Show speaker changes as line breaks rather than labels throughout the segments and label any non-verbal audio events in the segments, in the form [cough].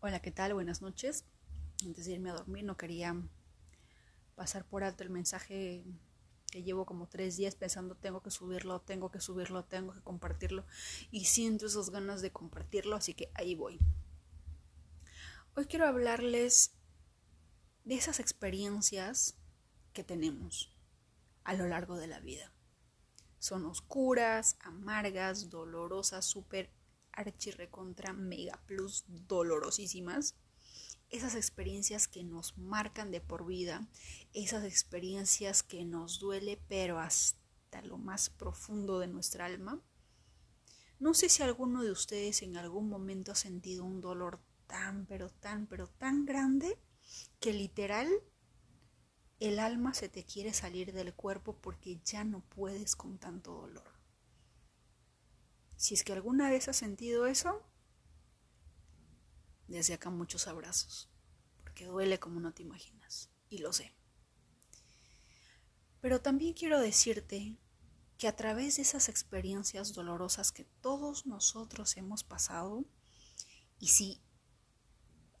Hola, ¿qué tal? Buenas noches. Antes de irme a dormir no quería pasar por alto el mensaje que llevo como tres días pensando tengo que subirlo, tengo que subirlo, tengo que compartirlo y siento esas ganas de compartirlo, así que ahí voy. Hoy quiero hablarles de esas experiencias que tenemos a lo largo de la vida. Son oscuras, amargas, dolorosas, súper archirrecontra mega plus dolorosísimas. Esas experiencias que nos marcan de por vida, esas experiencias que nos duele pero hasta lo más profundo de nuestra alma. No sé si alguno de ustedes en algún momento ha sentido un dolor tan, pero tan, pero tan grande que literal el alma se te quiere salir del cuerpo porque ya no puedes con tanto dolor. Si es que alguna vez has sentido eso, desde acá muchos abrazos, porque duele como no te imaginas, y lo sé. Pero también quiero decirte que a través de esas experiencias dolorosas que todos nosotros hemos pasado, y si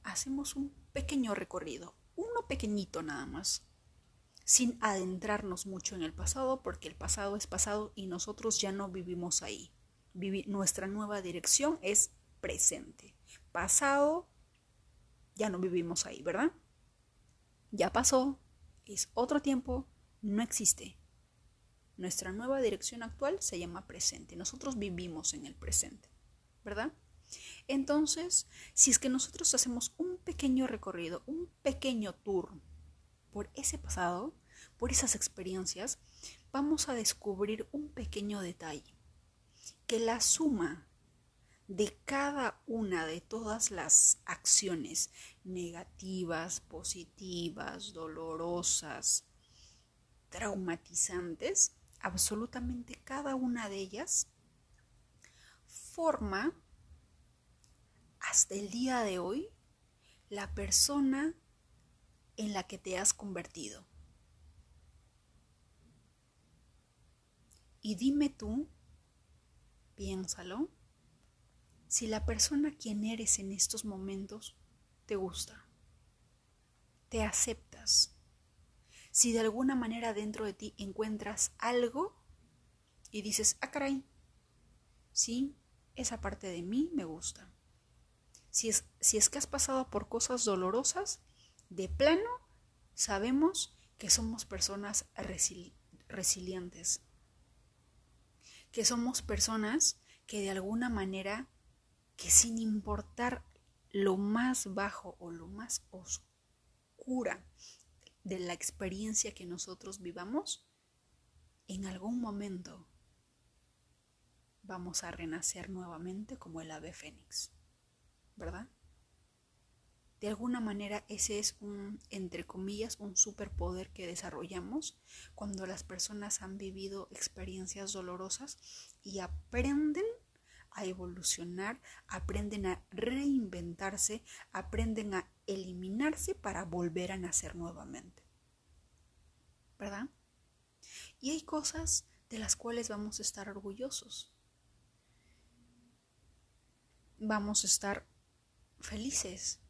hacemos un pequeño recorrido, uno pequeñito nada más, sin adentrarnos mucho en el pasado, porque el pasado es pasado y nosotros ya no vivimos ahí nuestra nueva dirección es presente. Pasado, ya no vivimos ahí, ¿verdad? Ya pasó, es otro tiempo, no existe. Nuestra nueva dirección actual se llama presente. Nosotros vivimos en el presente, ¿verdad? Entonces, si es que nosotros hacemos un pequeño recorrido, un pequeño tour por ese pasado, por esas experiencias, vamos a descubrir un pequeño detalle que la suma de cada una de todas las acciones negativas, positivas, dolorosas, traumatizantes, absolutamente cada una de ellas forma hasta el día de hoy la persona en la que te has convertido. Y dime tú Piénsalo. Si la persona quien eres en estos momentos te gusta, te aceptas, si de alguna manera dentro de ti encuentras algo y dices, ah, caray, sí, esa parte de mí me gusta. Si es, si es que has pasado por cosas dolorosas, de plano sabemos que somos personas resilientes, que somos personas que de alguna manera, que sin importar lo más bajo o lo más oscura de la experiencia que nosotros vivamos, en algún momento vamos a renacer nuevamente como el ave fénix, ¿verdad? De alguna manera ese es un, entre comillas, un superpoder que desarrollamos cuando las personas han vivido experiencias dolorosas y aprenden a evolucionar, aprenden a reinventarse, aprenden a eliminarse para volver a nacer nuevamente. ¿Verdad? Y hay cosas de las cuales vamos a estar orgullosos. Vamos a estar felices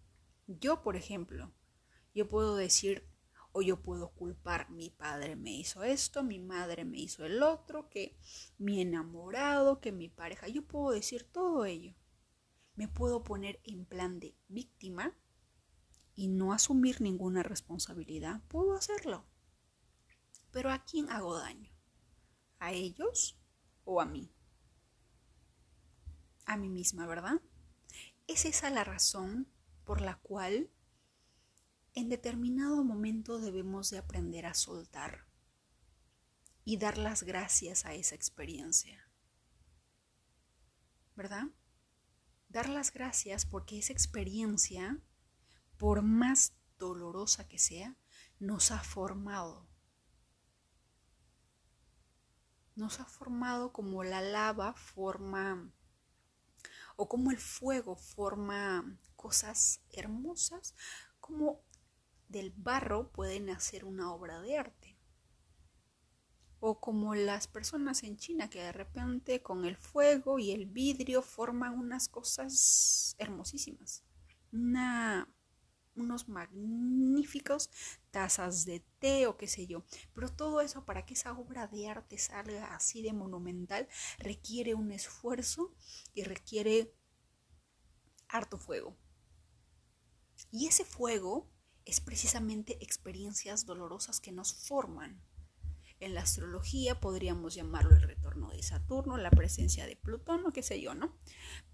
yo, por ejemplo, yo puedo decir o yo puedo culpar, mi padre me hizo esto, mi madre me hizo el otro, que mi enamorado, que mi pareja, yo puedo decir todo ello. Me puedo poner en plan de víctima y no asumir ninguna responsabilidad. Puedo hacerlo. Pero ¿a quién hago daño? ¿A ellos o a mí? A mí misma, ¿verdad? ¿Es esa la razón por la cual en determinado momento debemos de aprender a soltar y dar las gracias a esa experiencia. ¿Verdad? Dar las gracias porque esa experiencia, por más dolorosa que sea, nos ha formado. Nos ha formado como la lava forma o como el fuego forma cosas hermosas, como del barro pueden hacer una obra de arte. O como las personas en China que de repente con el fuego y el vidrio forman unas cosas hermosísimas. una unos magníficos tazas de té o qué sé yo. Pero todo eso para que esa obra de arte salga así de monumental requiere un esfuerzo y requiere harto fuego. Y ese fuego es precisamente experiencias dolorosas que nos forman. En la astrología podríamos llamarlo el retorno de Saturno, la presencia de Plutón o qué sé yo, ¿no?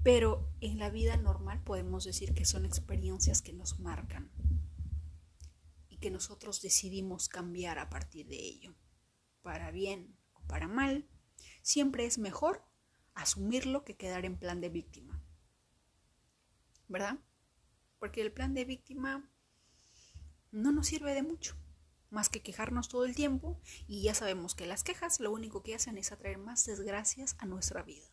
Pero en la vida normal podemos decir que son experiencias que nos marcan y que nosotros decidimos cambiar a partir de ello. Para bien o para mal, siempre es mejor asumirlo que quedar en plan de víctima. ¿Verdad? Porque el plan de víctima no nos sirve de mucho más que quejarnos todo el tiempo y ya sabemos que las quejas lo único que hacen es atraer más desgracias a nuestra vida.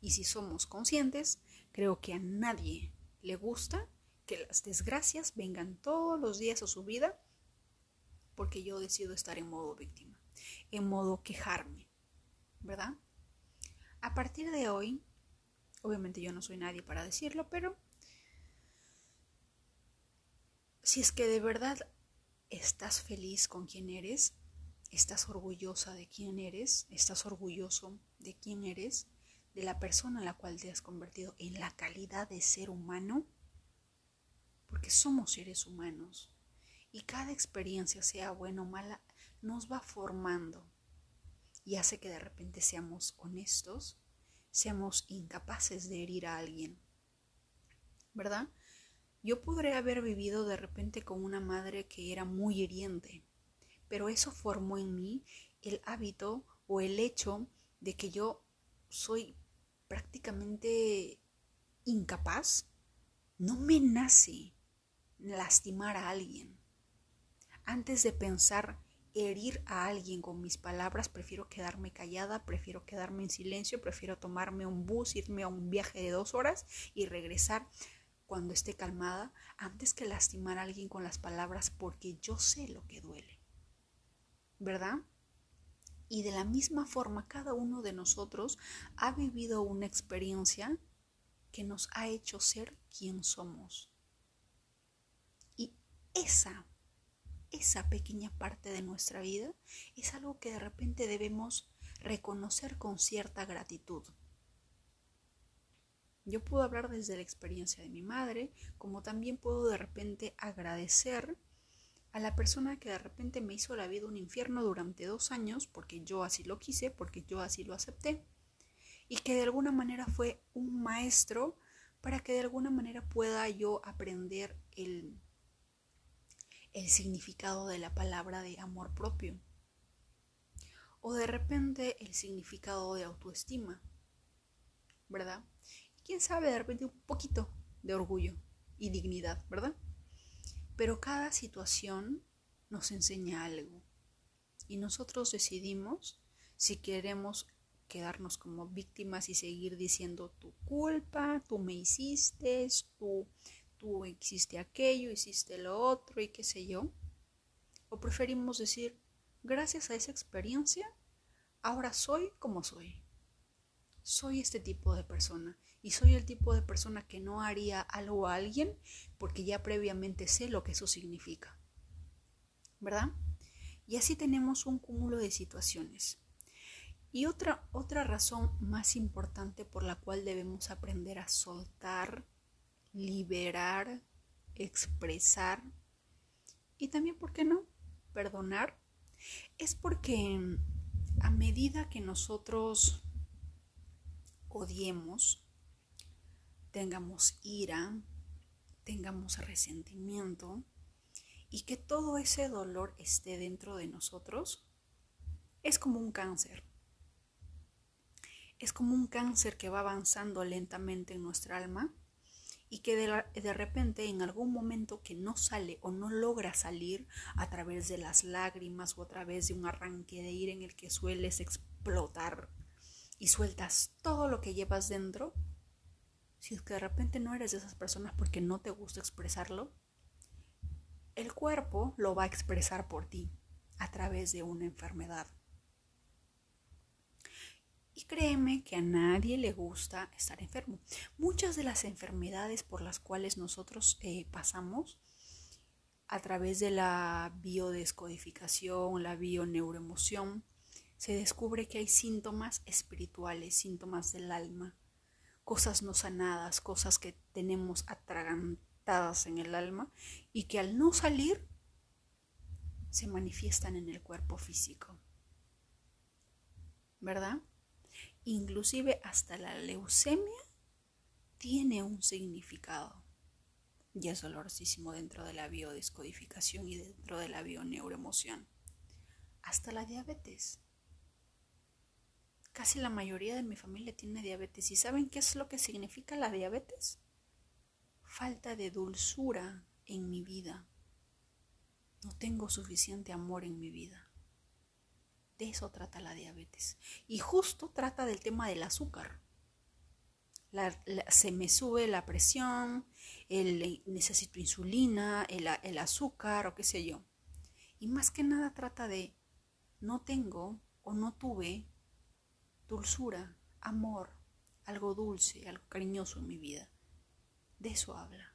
Y si somos conscientes, creo que a nadie le gusta que las desgracias vengan todos los días a su vida porque yo decido estar en modo víctima, en modo quejarme, ¿verdad? A partir de hoy, obviamente yo no soy nadie para decirlo, pero si es que de verdad ¿Estás feliz con quien eres? ¿Estás orgullosa de quién eres? ¿Estás orgulloso de quién eres? ¿De la persona en la cual te has convertido en la calidad de ser humano? Porque somos seres humanos y cada experiencia, sea buena o mala, nos va formando y hace que de repente seamos honestos, seamos incapaces de herir a alguien. ¿Verdad? Yo podría haber vivido de repente con una madre que era muy hiriente, pero eso formó en mí el hábito o el hecho de que yo soy prácticamente incapaz. No me nace lastimar a alguien. Antes de pensar herir a alguien con mis palabras, prefiero quedarme callada, prefiero quedarme en silencio, prefiero tomarme un bus, irme a un viaje de dos horas y regresar cuando esté calmada antes que lastimar a alguien con las palabras porque yo sé lo que duele. ¿Verdad? Y de la misma forma, cada uno de nosotros ha vivido una experiencia que nos ha hecho ser quien somos. Y esa, esa pequeña parte de nuestra vida es algo que de repente debemos reconocer con cierta gratitud. Yo puedo hablar desde la experiencia de mi madre, como también puedo de repente agradecer a la persona que de repente me hizo la vida un infierno durante dos años, porque yo así lo quise, porque yo así lo acepté, y que de alguna manera fue un maestro para que de alguna manera pueda yo aprender el, el significado de la palabra de amor propio, o de repente el significado de autoestima, ¿verdad? Quién sabe, de repente un poquito de orgullo y dignidad, ¿verdad? Pero cada situación nos enseña algo y nosotros decidimos si queremos quedarnos como víctimas y seguir diciendo tu culpa, tú me hiciste, tú, tú hiciste aquello, hiciste lo otro y qué sé yo. O preferimos decir, gracias a esa experiencia, ahora soy como soy. Soy este tipo de persona y soy el tipo de persona que no haría algo a alguien porque ya previamente sé lo que eso significa. ¿Verdad? Y así tenemos un cúmulo de situaciones. Y otra, otra razón más importante por la cual debemos aprender a soltar, liberar, expresar y también, ¿por qué no?, perdonar, es porque a medida que nosotros odiemos, tengamos ira, tengamos resentimiento y que todo ese dolor esté dentro de nosotros, es como un cáncer. Es como un cáncer que va avanzando lentamente en nuestra alma y que de, repente en algún momento que no sale o no logra salir a través de las lágrimas o a través de un arranque de ira en el que sueles explotar y sueltas todo lo que llevas dentro, si es que de repente no eres de esas personas porque no te gusta expresarlo, el cuerpo lo va a expresar por ti a través de una enfermedad. Y créeme que a nadie le gusta estar enfermo. Muchas de las enfermedades por las cuales nosotros eh, pasamos a través de la biodescodificación, la bioneuroemoción, se descubre que hay síntomas espirituales, síntomas del alma, cosas no sanadas, cosas que tenemos atragantadas en el alma y que al no salir se manifiestan en el cuerpo físico. ¿Verdad? Inclusive hasta la leucemia tiene un significado y es dolorosísimo dentro de la biodescodificación y dentro de la bioneuroemoción. Hasta la diabetes. Casi la mayoría de mi familia tiene diabetes. ¿Y saben qué es lo que significa la diabetes? Falta de dulzura en mi vida. No tengo suficiente amor en mi vida. De eso trata la diabetes. Y justo trata del tema del azúcar. se me sube la presión, el, necesito insulina, el azúcar o qué sé yo. Y más que nada trata de no tengo o no tuve dulzura, amor, algo dulce, algo cariñoso en mi vida. De eso habla.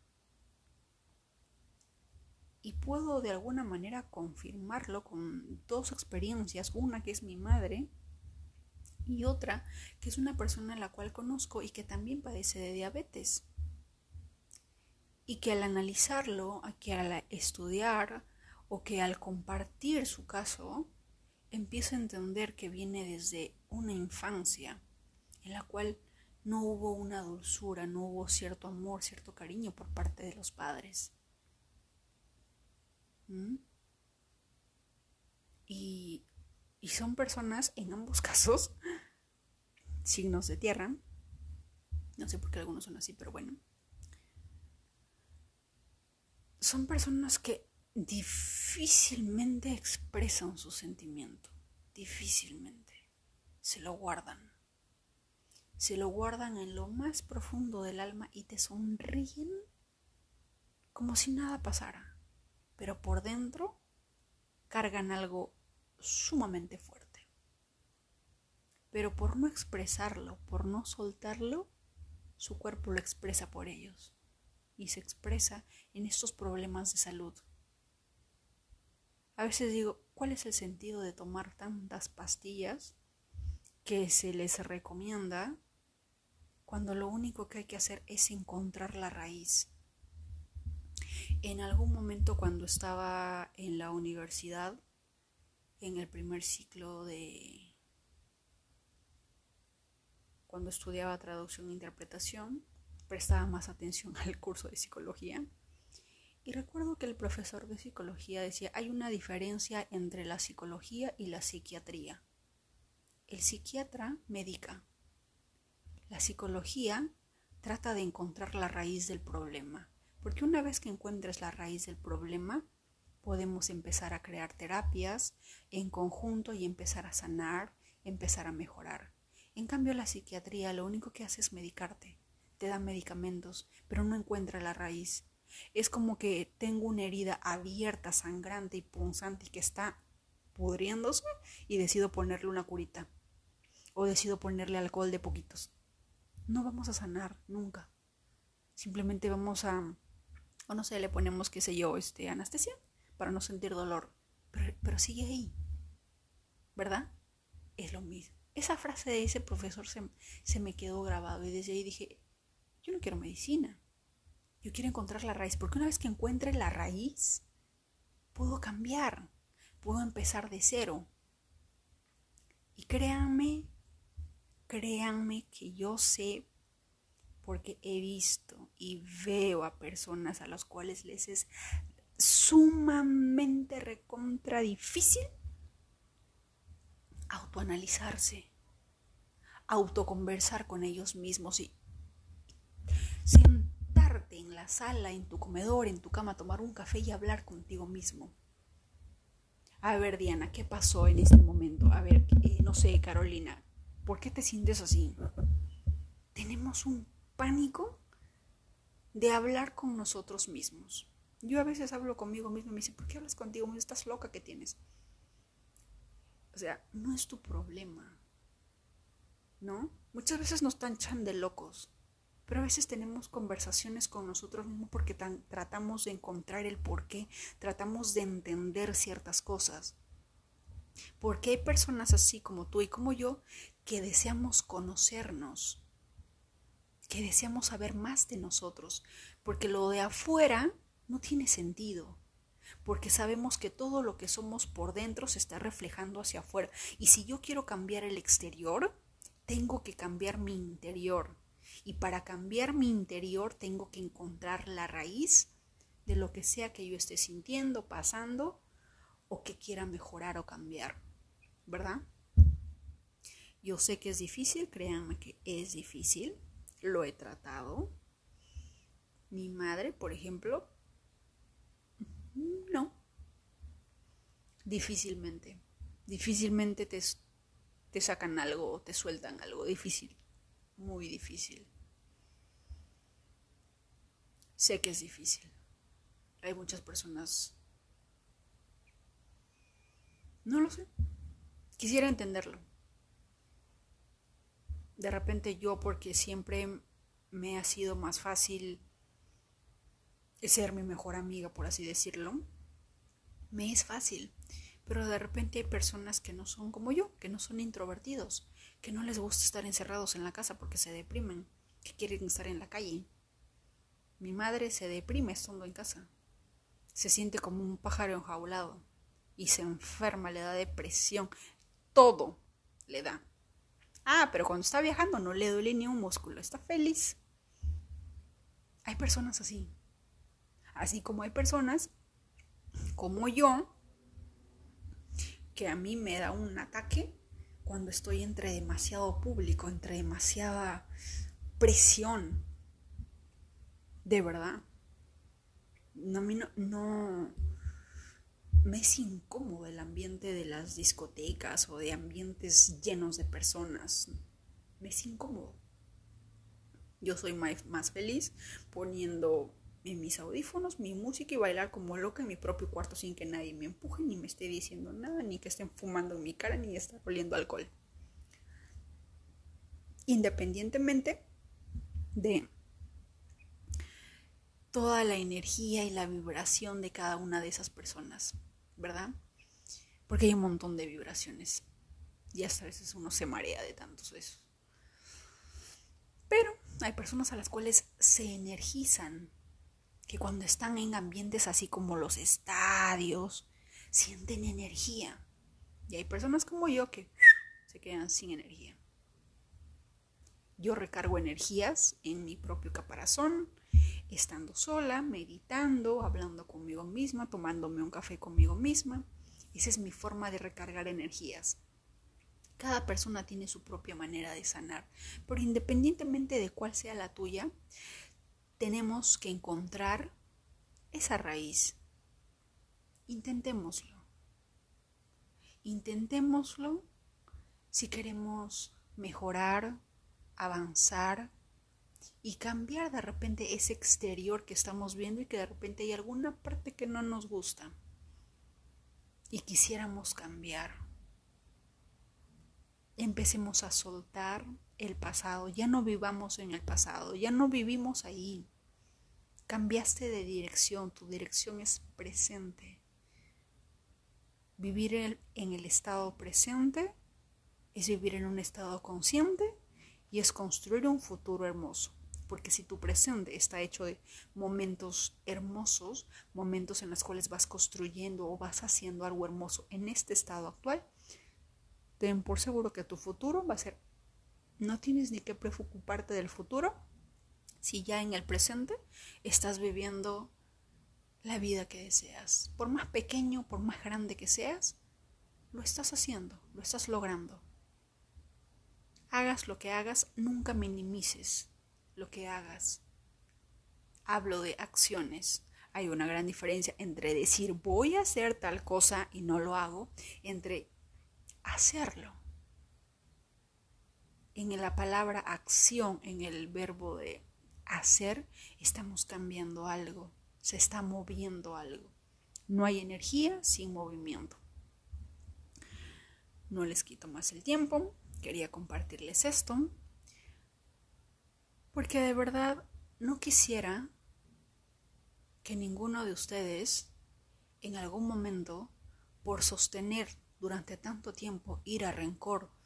Y puedo de alguna manera confirmarlo con dos experiencias, una que es mi madre y otra que es una persona a la cual conozco y que también padece de diabetes. Y que al analizarlo, que al estudiar o que al compartir su caso, empiezo a entender que viene desde una infancia en la cual no hubo una dulzura, no hubo cierto amor, cierto cariño por parte de los padres. ¿Mm? Y, y son personas, en ambos [laughs] casos, signos de tierra. No sé por qué algunos son así, pero bueno. Son personas que difícilmente expresan su sentimiento, difícilmente. Se lo guardan. Se lo guardan en lo más profundo del alma y te sonríen como si nada pasara. Pero por dentro cargan algo sumamente fuerte. Pero por no expresarlo, por no soltarlo, su cuerpo lo expresa por ellos. Y se expresa en estos problemas de salud a veces digo, ¿cuál es el sentido de tomar tantas pastillas que se les recomienda cuando lo único que hay que hacer es encontrar la raíz? En algún momento cuando estaba en la universidad, en el primer ciclo de... cuando estudiaba traducción e interpretación, prestaba más atención [laughs] al curso de psicología y recuerdo que el profesor de psicología decía, hay una diferencia entre la psicología y la psiquiatría. El psiquiatra medica. La psicología trata de encontrar la raíz del problema, porque una vez que encuentres la raíz del problema, podemos empezar a crear terapias en conjunto y empezar a sanar, empezar a mejorar. En cambio, la psiquiatría lo único que hace es medicarte, te da medicamentos, pero no encuentra la raíz. Es como que tengo una herida abierta, sangrante y punzante y que está pudriéndose y decido ponerle una curita. O decido ponerle alcohol de poquitos. No vamos a sanar nunca. Simplemente vamos a, o no sé, le ponemos, qué sé yo, este, anestesia para no sentir dolor. Pero, pero sigue ahí. ¿Verdad? Es lo mismo. Esa frase de ese profesor se, se me quedó grabado y desde ahí dije, yo no quiero medicina. Yo quiero encontrar la raíz, porque una vez que encuentre la raíz, puedo cambiar, puedo empezar de cero. Y créanme, créanme que yo sé, porque he visto y veo a personas a las cuales les es sumamente recontra difícil autoanalizarse, autoconversar con ellos mismos y en la sala, en tu comedor, en tu cama, tomar un café y hablar contigo mismo. A ver, Diana, ¿qué pasó en este momento? A ver, eh, no sé, Carolina, ¿por qué te sientes así? Tenemos un pánico de hablar con nosotros mismos. Yo a veces hablo conmigo mismo y me dice, ¿por qué hablas contigo mismo? Estás loca que tienes. O sea, no es tu problema. ¿no? Muchas veces nos tanchan de locos, pero a veces tenemos conversaciones con nosotros mismos porque tratamos de encontrar el porqué, tratamos de entender ciertas cosas. Porque hay personas así como tú y como yo que deseamos conocernos, que deseamos saber más de nosotros, porque lo de afuera no tiene sentido, porque sabemos que todo lo que somos por dentro se está reflejando hacia afuera. Y si yo quiero cambiar el exterior, tengo que cambiar mi interior. Y para cambiar mi interior tengo que encontrar la raíz de lo que sea que yo esté sintiendo, pasando o que quiera mejorar o cambiar. ¿Verdad? Yo sé que es difícil, créanme que es difícil, lo he tratado. Mi madre, por ejemplo, no. Difícilmente. Difícilmente te, te sacan algo o te sueltan algo. Difícil. Muy difícil. Sé que es difícil. Hay muchas personas... No lo sé. Quisiera entenderlo de repente yo, porque siempre me ha sido más fácil ser mi mejor amiga, por así decirlo, me es fácil. Pero de repente hay personas que no son como yo, que no son introvertidos, que no les gusta estar encerrados en la casa porque se deprimen, que quieren estar en la calle. Mi madre se deprime estando en casa. Se siente como un pájaro enjaulado y se enferma, le da depresión, todo le da. Ah, pero cuando está viajando no le duele ni un músculo, está feliz. Hay personas así. Así como hay personas como yo, que a mí me da un ataque cuando estoy entre demasiado público, entre demasiada presión. De verdad. mí no, no, me es incómodo el ambiente de las discotecas o de ambientes llenos de personas. Me es incómodo. Yo soy más feliz poniendo en mis audífonos mi música y bailar como loca en mi propio cuarto sin que nadie me empuje ni me esté diciendo nada, ni que estén fumando en mi cara, ni estar oliendo alcohol. Independientemente de toda la energía y la vibración de cada una de esas personas. ¿verdad? Porque hay un montón de vibraciones. Y hasta a veces uno se marea de tantos besos. Pero hay personas a las cuales se energizan, que cuando están en ambientes así como los estadios, sienten energía. Y hay personas como yo que se quedan sin energía. Yo recargo energías en mi propio caparazón, estando sola, meditando, hablando conmigo misma, tomándome un café conmigo misma. Esa es mi forma de recargar energías. Cada persona tiene su propia manera de sanar, pero independientemente de cuál sea la tuya, tenemos que encontrar esa raíz. Intentémoslo. Intentémoslo si queremos mejorar, avanzar, y cambiar de repente ese exterior que estamos viendo y que de repente hay alguna parte que no nos gusta y quisiéramos cambiar. Empecemos a soltar el pasado, ya no vivamos en el pasado, ya no vivimos ahí. Cambiaste de dirección, tu dirección es presente. Vivir en el estado presente es vivir en un estado consciente y es construir un futuro hermoso. Porque si tu presente está hecho de momentos hermosos, momentos en los cuales vas construyendo o vas haciendo algo hermoso en este estado actual, ten por seguro que tu futuro va a ser, no tienes ni que preocuparte del futuro si ya en el presente estás viviendo la vida que deseas. Por más pequeño, por más grande que seas, lo estás haciendo, lo estás logrando. Hagas lo que hagas, nunca minimices lo que hagas. Hablo de acciones. Hay una gran diferencia entre decir voy a hacer tal cosa y no lo hago, entre hacerlo. En la palabra acción, en el verbo de hacer, estamos cambiando algo, se está moviendo algo. No hay energía sin movimiento. No les quito más el tiempo. quería compartirles esto, porque de verdad no quisiera que ninguno de ustedes en algún momento, por sostener durante tanto tiempo ira, rencor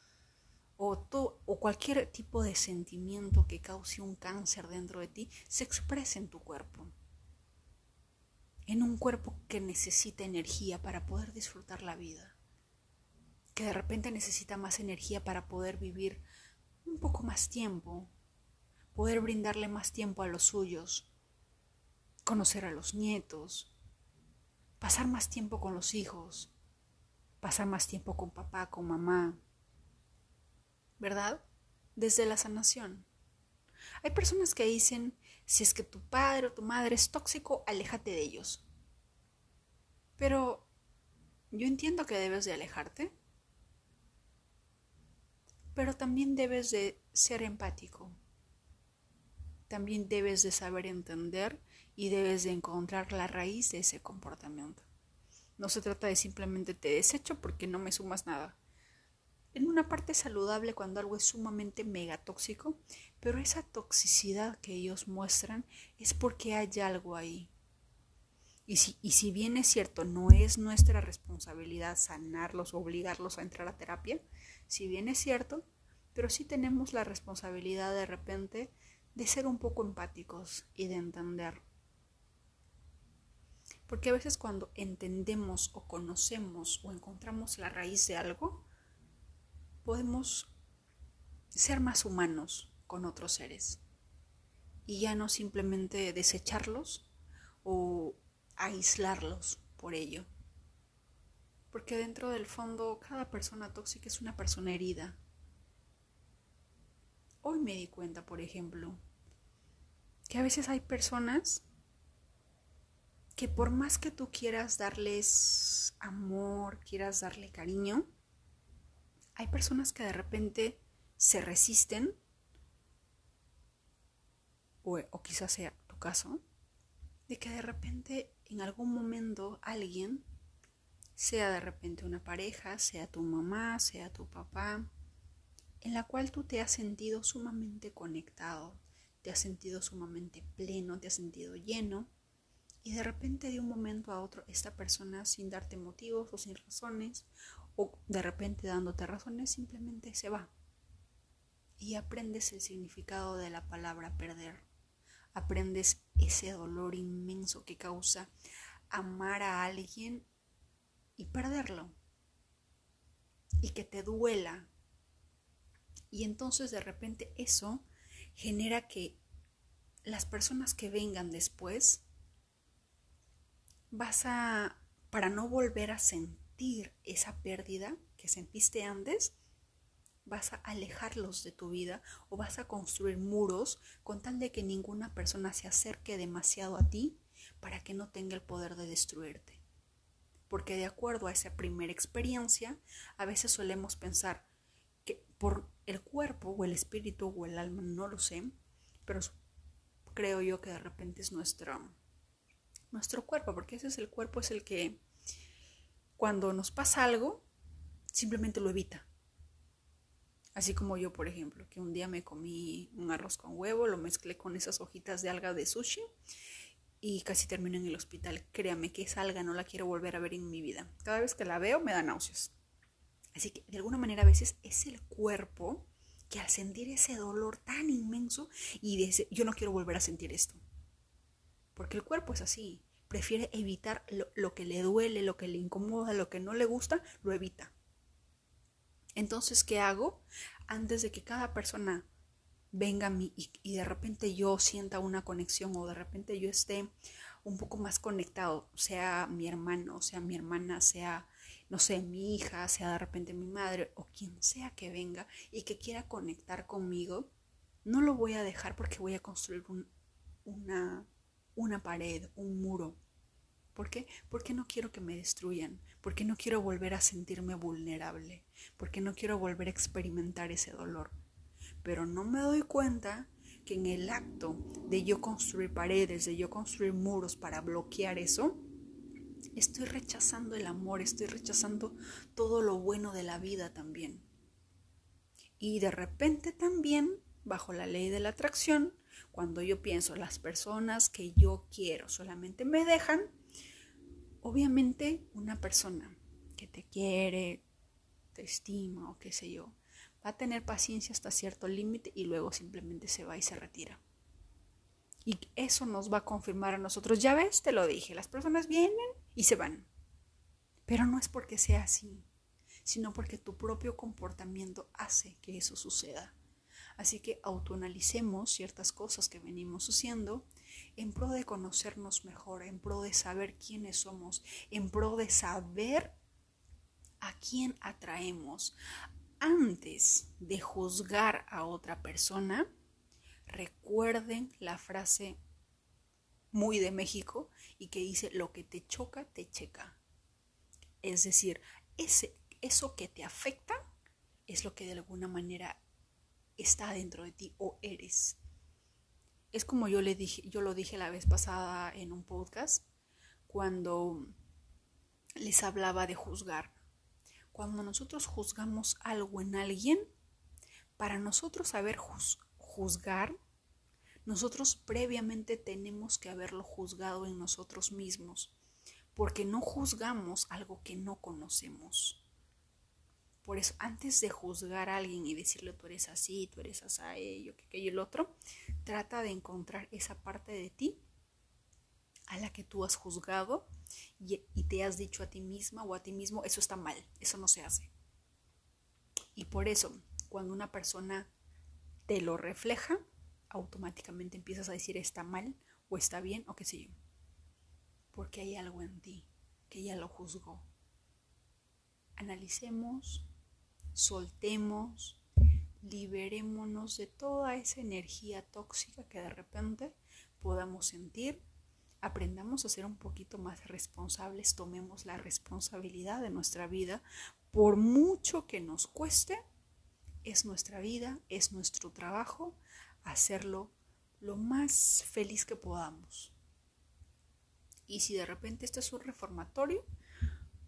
o, cualquier tipo de sentimiento que cause un cáncer dentro de ti, se exprese en tu cuerpo. En un cuerpo que necesita energía para poder disfrutar la vida. Que de repente necesita más energía para poder vivir un poco más tiempo, poder brindarle más tiempo a los suyos, conocer a los nietos, pasar más tiempo con los hijos, pasar más tiempo con papá, con mamá, ¿verdad? Desde la sanación. Hay personas que dicen, si es que tu padre o tu madre es tóxico, aléjate de ellos. Pero yo entiendo que debes de alejarte, pero también debes de ser empático. También debes de saber entender y debes de encontrar la raíz de ese comportamiento. No se trata de simplemente te desecho porque no me sumas nada. En una parte saludable cuando algo es sumamente megatóxico, pero esa toxicidad que ellos muestran es porque hay algo ahí. Y si, y si bien es cierto, no es nuestra responsabilidad sanarlos o obligarlos a entrar a terapia, si bien es cierto, pero sí tenemos la responsabilidad de repente de ser un poco empáticos y de entender porque a veces cuando entendemos o conocemos o encontramos la raíz de algo, podemos ser más humanos con otros seres y ya no simplemente desecharlos o aislarlos por ello. Porque dentro del fondo cada persona tóxica es una persona herida. Hoy me di cuenta, por ejemplo, que a veces hay personas que por más que tú quieras darles amor, quieras darle cariño, hay personas que de repente se resisten, o, quizás sea tu caso, de que de repente en algún momento alguien, sea de repente una pareja, sea tu mamá, sea tu papá, en la cual tú te has sentido sumamente conectado, te has sentido sumamente pleno, te has sentido lleno, y de repente de un momento a otro esta persona sin darte motivos o sin razones o de repente dándote razones simplemente se va. Y aprendes el significado de la palabra perder. Aprendes ese dolor inmenso que causa amar a alguien y perderlo. Y que te duela. Y entonces de repente eso genera que las personas que vengan después vas a, para no volver a sentir esa pérdida que sentiste antes, vas a alejarlos de tu vida o vas a construir muros con tal de que ninguna persona se acerque demasiado a ti para que no tenga el poder de destruirte. Porque de acuerdo a esa primera experiencia, a veces solemos pensar que por el cuerpo o el espíritu o el alma, no lo sé, pero creo yo que de repente es nuestra nuestro cuerpo, porque ese es el cuerpo, es el que cuando nos pasa algo, simplemente lo evita. Así como yo, por ejemplo, que un día me comí un arroz con huevo, lo mezclé con esas hojitas de alga de sushi y casi termino en el hospital. Créame que esa alga no la quiero volver a ver en mi vida. Cada vez que la veo me da náuseas. Así que de alguna manera a veces es el cuerpo que al sentir ese dolor tan inmenso y dice, yo no quiero volver a sentir esto porque el cuerpo es así, prefiere evitar lo, que le duele, lo que le incomoda, lo que no le gusta, lo evita. Entonces, ¿qué hago? Antes de que cada persona venga a mí y, de repente yo sienta una conexión o de repente yo esté un poco más conectado, sea mi hermano, sea mi hermana, sea, no sé, mi hija, sea de repente mi madre o quien sea que venga y que quiera conectar conmigo, no lo voy a dejar porque voy a construir un, una, una pared, un muro. ¿Por qué? Porque no quiero que me destruyan, porque no quiero volver a sentirme vulnerable, porque no quiero volver a experimentar ese dolor. Pero no me doy cuenta que en el acto de yo construir paredes, de yo construir muros para bloquear eso, estoy rechazando el amor, estoy rechazando todo lo bueno de la vida también. Y de repente también, bajo la ley de la atracción, cuando yo pienso las personas que yo quiero solamente me dejan, obviamente una persona que te quiere, te estima o qué sé yo, va a tener paciencia hasta cierto límite y luego simplemente se va y se retira. Y eso nos va a confirmar a nosotros, ya ves, te lo dije, las personas vienen y se van. Pero no es porque sea así, sino porque tu propio comportamiento hace que eso suceda. Así que autoanalicemos ciertas cosas que venimos haciendo en pro de conocernos mejor, en pro de saber quiénes somos, en pro de saber a quién atraemos. Antes de juzgar a otra persona, recuerden la frase muy de México y que dice lo que te choca, te checa. Es decir, ese, eso que te afecta es lo que de alguna manera está dentro de ti o eres. Es como yo le dije, yo lo dije la vez pasada en un podcast cuando les hablaba de juzgar. Cuando nosotros juzgamos algo en alguien, para nosotros saber juzgar, nosotros previamente tenemos que haberlo juzgado en nosotros mismos, porque no juzgamos algo que no conocemos. Por eso, antes de juzgar a alguien y decirle tú eres así, tú eres así, ello, que aquello, el otro, trata de encontrar esa parte de ti a la que tú has juzgado y, y, te has dicho a ti misma o a ti mismo, eso está mal, eso no se hace. Y por eso, cuando una persona te lo refleja, automáticamente empiezas a decir está mal o está bien o qué sé yo. Porque hay algo en ti que ya lo juzgó. Analicemos soltemos, liberémonos de toda esa energía tóxica que de repente podamos sentir, aprendamos a ser un poquito más responsables, tomemos la responsabilidad de nuestra vida, por mucho que nos cueste, es nuestra vida, es nuestro trabajo hacerlo lo más feliz que podamos. Y si de repente esto es un reformatorio,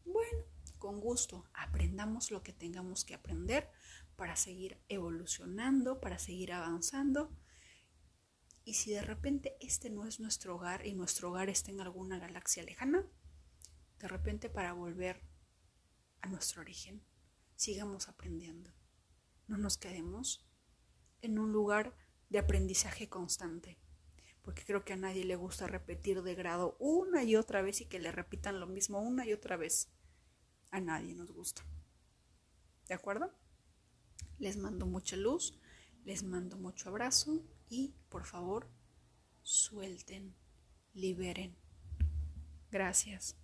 bueno, con gusto, aprendamos lo que tengamos que aprender para seguir evolucionando, para seguir avanzando. Y si de repente este no es nuestro hogar y nuestro hogar está en alguna galaxia lejana, de repente para volver a nuestro origen, sigamos aprendiendo. No nos quedemos en un lugar de aprendizaje constante, porque creo que a nadie le gusta repetir de grado una y otra vez y que le repitan lo mismo una y otra vez a nadie nos gusta. ¿De acuerdo? Les mando mucha luz, les mando mucho abrazo y por favor suelten, liberen. Gracias.